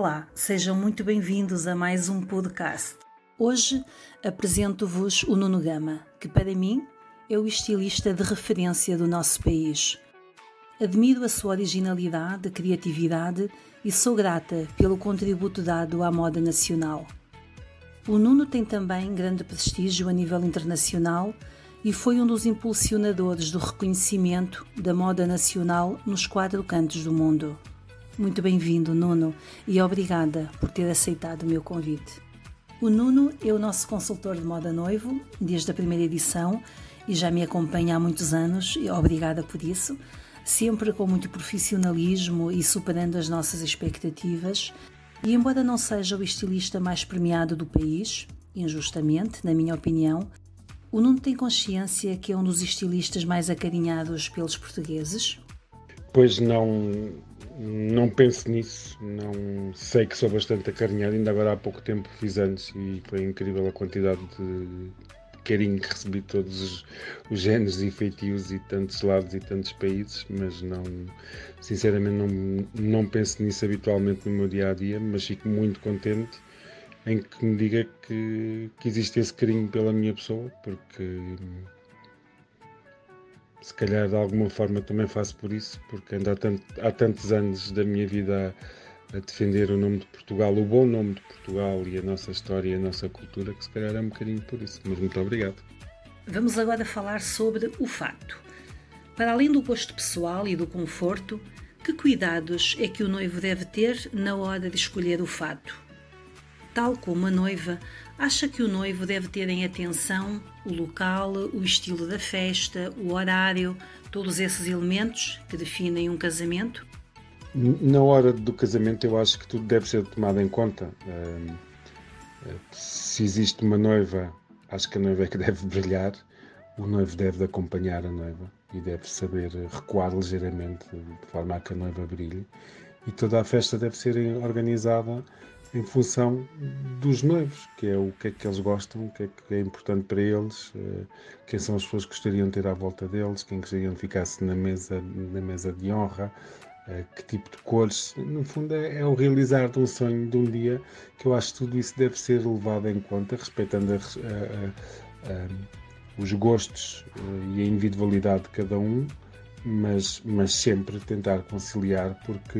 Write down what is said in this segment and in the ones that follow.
Olá, sejam muito bem-vindos a mais um podcast. Hoje apresento-vos o Nuno Gama, que para mim é o estilista de referência do nosso país. Admiro a sua originalidade, criatividade e sou grata pelo contributo dado à moda nacional. O Nuno tem também grande prestígio a nível internacional e foi um dos impulsionadores do reconhecimento da moda nacional nos quatro cantos do mundo. Muito bem-vindo, Nuno, e obrigada por ter aceitado o meu convite. O Nuno é o nosso consultor de moda noivo desde a primeira edição e já me acompanha há muitos anos, e obrigada por isso, sempre com muito profissionalismo e superando as nossas expectativas. E embora não seja o estilista mais premiado do país, injustamente, na minha opinião, o Nuno tem consciência que é um dos estilistas mais acarinhados pelos portugueses? Pois não, não penso nisso, não sei que sou bastante acarinhado. Ainda agora há pouco tempo fiz anos e foi incrível a quantidade de carinho que recebi todos os, os géneros e feitios e tantos lados e tantos países, mas não, sinceramente, não, não penso nisso habitualmente no meu dia a dia. Mas fico muito contente em que me diga que, que existe esse carinho pela minha pessoa, porque se calhar de alguma forma também faço por isso, porque ando há, tanto, há tantos anos da minha vida a, a, defender o nome de Portugal, o bom nome de Portugal e a nossa história e a nossa cultura, que se calhar é um bocadinho por isso. Mas muito obrigado. Vamos agora falar sobre o fato. Para além do gosto pessoal e do conforto, que cuidados é que o noivo deve ter na hora de escolher o fato? Tal como a noiva, acha que o noivo deve ter em atenção o local, o estilo da festa, o horário, todos esses elementos que definem um casamento? Na hora do casamento, eu acho que tudo deve ser tomado em conta. Se existe uma noiva, acho que a noiva é que deve brilhar, o noivo deve acompanhar a noiva e deve saber recuar ligeiramente de forma a que a noiva brilhe. E toda a festa deve ser organizada em função dos noivos, que é o que é que eles gostam, o que é que é importante para eles, eh, quem são as pessoas que gostariam de ter à volta deles, quem gostariam de ficar-se na mesa, na mesa de honra, eh, que tipo de cores. No fundo, é, é, o realizar de um sonho de um dia que eu acho que tudo isso deve ser levado em conta, respeitando a, a, a, os gostos eh, e a individualidade de cada um, mas, mas sempre tentar conciliar, porque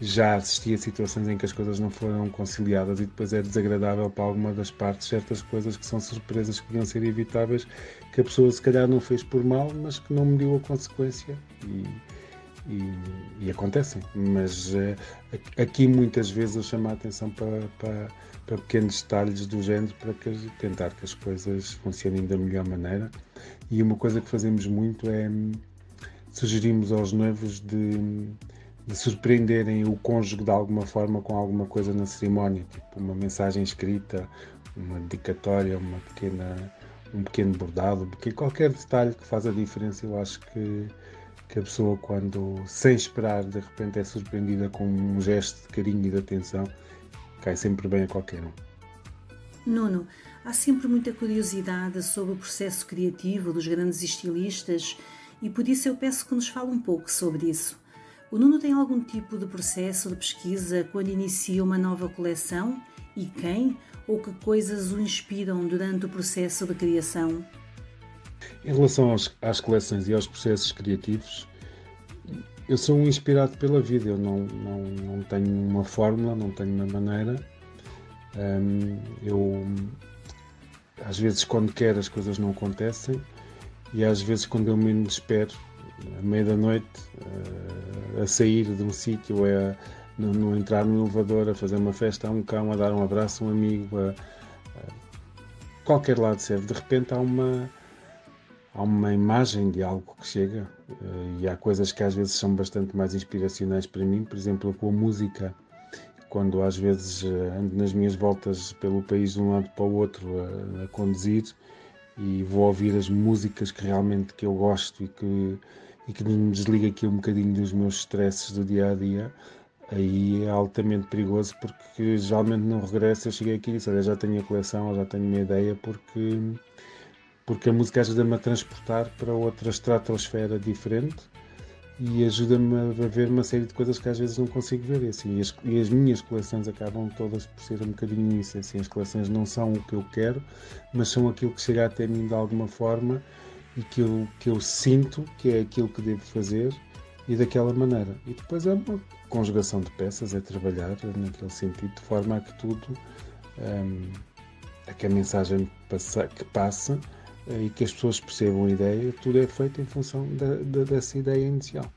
já assisti a situações em que as coisas não foram conciliadas e depois é desagradável para alguma das partes certas coisas que são surpresas que podiam ser evitáveis, que a pessoa se calhar não fez por mal, mas que não mediu a consequência e, e, e acontecem. Mas uh, aqui muitas vezes eu chamo a atenção para, para, para pequenos detalhes do género para que, tentar que as coisas funcionem da melhor maneira. E uma coisa que fazemos muito é hum, sugerimos aos noivos de de surpreenderem o cônjuge de alguma forma com alguma coisa na cerimónia, tipo uma mensagem escrita, uma dedicatória, uma pequena, um pequeno bordado, porque qualquer detalhe que faz a diferença, eu acho que, que a pessoa quando, sem esperar, de repente é surpreendida com um gesto de carinho e de atenção, cai sempre bem a qualquer um. Nuno, há sempre muita curiosidade sobre o processo criativo dos grandes estilistas e por isso eu peço que nos fale um pouco sobre isso. O Nuno tem algum tipo de processo de pesquisa quando inicia uma nova coleção? E quem ou que coisas o inspiram durante o processo de criação? Em relação aos, às coleções e aos processos criativos, eu sou um inspirado pela vida. Eu não, não, não tenho uma fórmula, não tenho uma maneira. Um, eu, às vezes, quando quero, as coisas não acontecem, e às vezes, quando eu menos espero, à meia da noite, uh, a sair de um sítio, a no, no, entrar no elevador, a fazer uma festa a um cão, a dar um abraço a um amigo, a, a qualquer lado serve. De repente há uma há uma imagem de algo que chega uh, e há coisas que às vezes são bastante mais inspiracionais para mim, por exemplo, com a música. Quando às vezes uh, ando nas minhas voltas pelo país de um lado para o outro a, a conduzir e vou ouvir as músicas que realmente que eu gosto e que e que me desliga aqui um bocadinho dos meus stresses do dia a dia, aí é altamente perigoso porque geralmente não regresso. Eu cheguei aqui e disse: Olha, já tenho a coleção, já tenho uma ideia, porque, porque a música ajuda-me a transportar para outra estratosfera diferente. e ajuda-me a ver uma série de coisas que às vezes não consigo ver. E, assim, e, as, e as minhas coleções acabam todas por ser um bocadinho isso. Assim, as coleções não são o que eu quero, mas são aquilo que chega até mim de alguma forma e que eu, que eu sinto que é aquilo que devo fazer e daquela maneira. E depois é uma conjugação de peças, é trabalhar naquele sentido, de forma a que tudo, um, a que a mensagem passa, que passa eh, e que as pessoas percebam a ideia, tudo é feito em função da, da, dessa ideia inicial.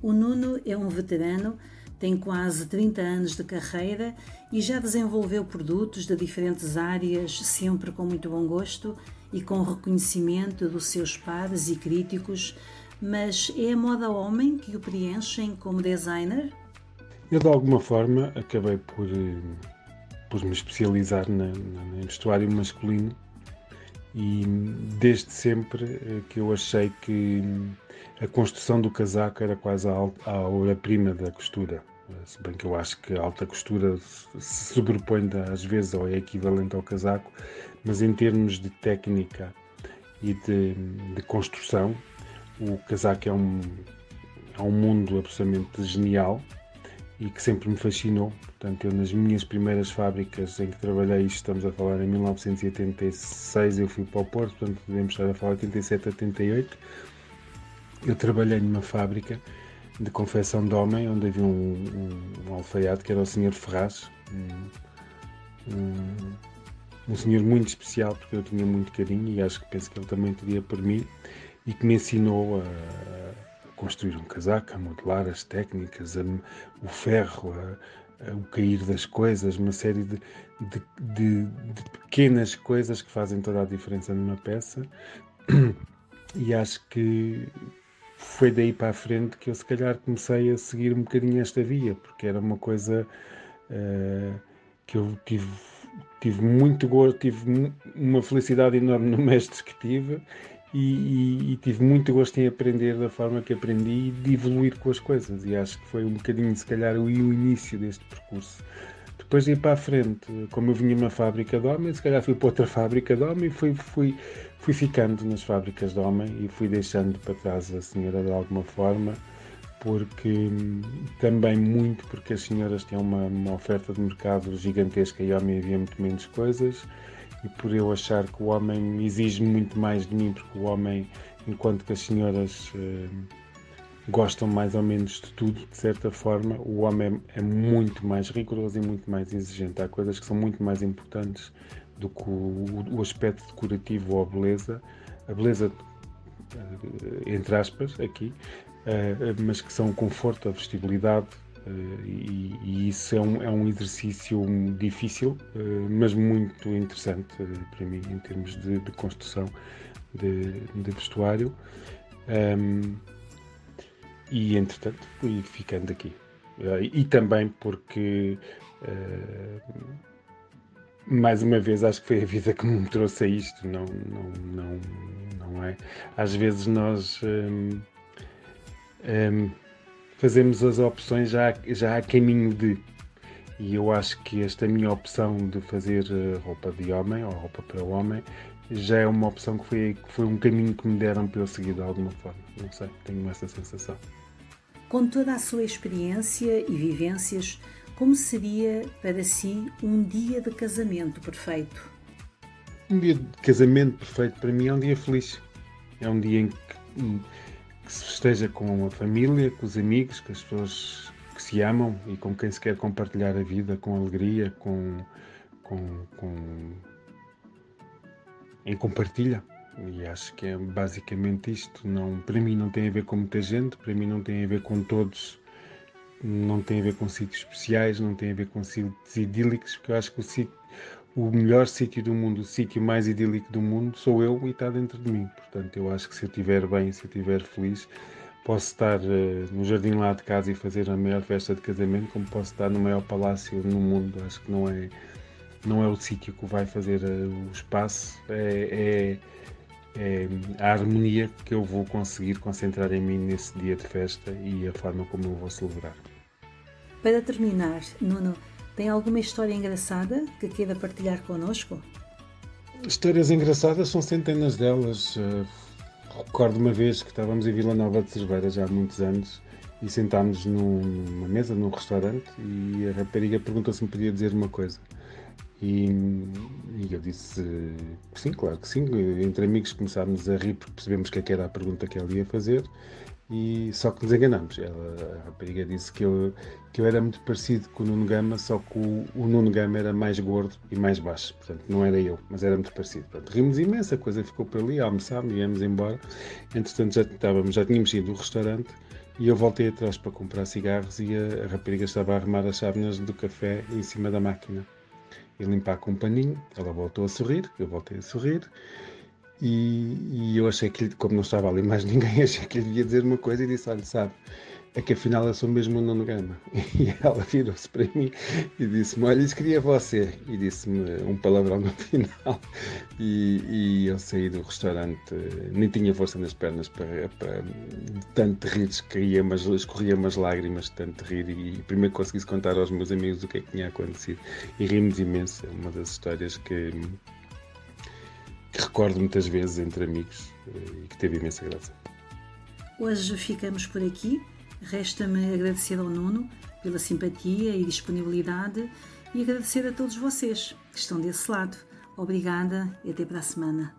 O Nuno é um veterano, tem quase 30 anos de carreira e já desenvolveu produtos de diferentes áreas, sempre com muito bom gosto e com reconhecimento dos seus pares e críticos. Mas é a moda homem que o preenchem como designer? Eu, de alguma forma, acabei por, eh, por me especializar na, na, no vestuário masculino e desde sempre eh, que eu achei que a construção do casaco era quase a, a obra-prima da costura. Se bem que eu acho que a alta costura se sobrepõe às vezes ou é equivalente ao casaco, mas em termos de técnica e de, de construção, o casaco é um, é um mundo absolutamente genial e que sempre me fascinou. Portanto, eu nas minhas primeiras fábricas em que trabalhei, estamos a falar em 1986, eu fui para o Porto, portanto devemos estar a falar 87, 88. Eu trabalhei numa fábrica de confecção de homem, onde havia um, um, um alfaiate que era o Sr. Ferraz, um, um, um senhor muito especial, porque eu tinha muito carinho e acho que penso que ele também teria por mim, e que me ensinou a construir um casaco, a modelar as técnicas, a, o ferro, a, a, o cair das coisas, uma série de, de, de, de, pequenas coisas que fazem toda a diferença numa peça. E acho que foi daí para a frente que eu se calhar comecei a seguir um bocadinho esta via, porque era uma coisa uh, que eu tive, tive muito gosto, tive uma felicidade enorme no mestre que tive e, e, e, tive muito gosto em aprender da forma que aprendi e de evoluir com as coisas. E acho que foi um bocadinho, se calhar, o, o início deste percurso. Depois de ir para a frente, como eu vinha numa fábrica de homem, se calhar fui para outra fábrica de homem fui, fui, fui ficando nas fábricas de homem e fui deixando para trás a senhora de alguma forma, porque também muito porque as senhoras tinham uma, uma oferta de mercado gigantesca e homem havia muito menos coisas e por eu achar que o homem exige muito mais de mim, porque o homem, enquanto que as senhoras uh, gostam mais ou menos de tudo, de certa forma, o homem é, é, muito mais rigoroso e muito mais exigente. Há coisas que são muito mais importantes do que o, o aspecto decorativo ou a beleza. A beleza, uh, entre aspas, aqui, uh, mas que são o conforto, a vestibilidade, Uh, e, e, isso é um, é um exercício difícil, uh, mas muito interessante uh, para mim em termos de, de construção de, de vestuário. Um, e entretanto fui ficando aqui. e também porque mais uma vez acho que foi a vida que me trouxe a isto, não, não, não, não é? Às vezes nós um, um, fazemos as opções já, já a caminho de. E eu acho que esta minha opção de fazer eh, roupa de homem ou roupa para homem já é uma opção que foi, que foi um caminho que me deram para eu seguir de alguma forma. Não sei, tenho essa sensação. Com toda a sua experiência e vivências, como seria para si um dia de casamento perfeito? Um dia de casamento perfeito para mim é um dia feliz. É um dia em que que se festeja com a família, com os amigos, com as pessoas que se amam e com quem se quer compartilhar a vida com alegria, com, com, com em compartilha. E acho que é basicamente isto. Não, para mim não tem a ver com muita gente, para mim não tem a ver com todos, não tem a ver com sítios especiais, não tem a ver com sítios idílicos, porque eu acho que o sítio o melhor sítio do mundo, o sítio mais idílico do mundo, sou eu e está dentro de mim. Portanto, eu acho que se eu estiver bem, se eu estiver feliz, posso estar uh, no jardim lá de casa e fazer a maior festa de casamento, como posso estar no maior palácio no mundo. Acho que não é, não é o sítio que vai fazer uh, o espaço, é, é, é, a harmonia que eu vou conseguir concentrar em mim nesse dia de festa e a forma como eu vou celebrar. Para terminar, Nuno, tem alguma história engraçada que queira partilhar connosco? Histórias engraçadas são centenas delas. Uh, recordo uma vez que estávamos em Vila Nova de Cerveira já há muitos anos e sentámos numa mesa num restaurante e a rapariga perguntou se me podia dizer uma coisa. E, e, eu disse sim, claro que sim. Entre amigos começámos a rir porque percebemos que, é que era a pergunta que ela ia fazer e só que nos enganamos. Ela, a rapariga disse que eu, que eu era muito parecido com o Nuno Gama, só que o, o Nuno Gama era mais gordo e mais baixo. Portanto, não era eu, mas era muito parecido. Portanto, rimos imenso, a coisa ficou por ali, almoçámos, íamos embora. Entretanto, já, estávamos, já tínhamos ido do restaurante e eu voltei atrás para comprar cigarros e a, a rapariga estava a arrumar as chávenas do café em cima da máquina e limpar com um paninho. Ela voltou a sorrir, eu voltei a sorrir e, e, eu achei que, como não estava ali mais ninguém, achei que lhe ia dizer uma coisa e disse: Olha, sabe, é que afinal eu sou mesmo o Nuno Gama. E ela virou-se para mim e disse-me: Olha, isso queria você. E disse-me um palavrão no final. E, e, eu saí do restaurante, nem tinha força nas pernas para, para tanto rir, escorria mas escorria umas lágrimas tanto rir. E primeiro consegui contar aos meus amigos o que é que tinha acontecido. E rimos imenso. É uma das histórias que que recordo muitas vezes entre amigos eh, e que teve imensa graça. Hoje ficamos por aqui. Resta-me agradecer ao Nuno pela simpatia e disponibilidade e agradecer a todos vocês que estão desse lado. Obrigada e até para a semana.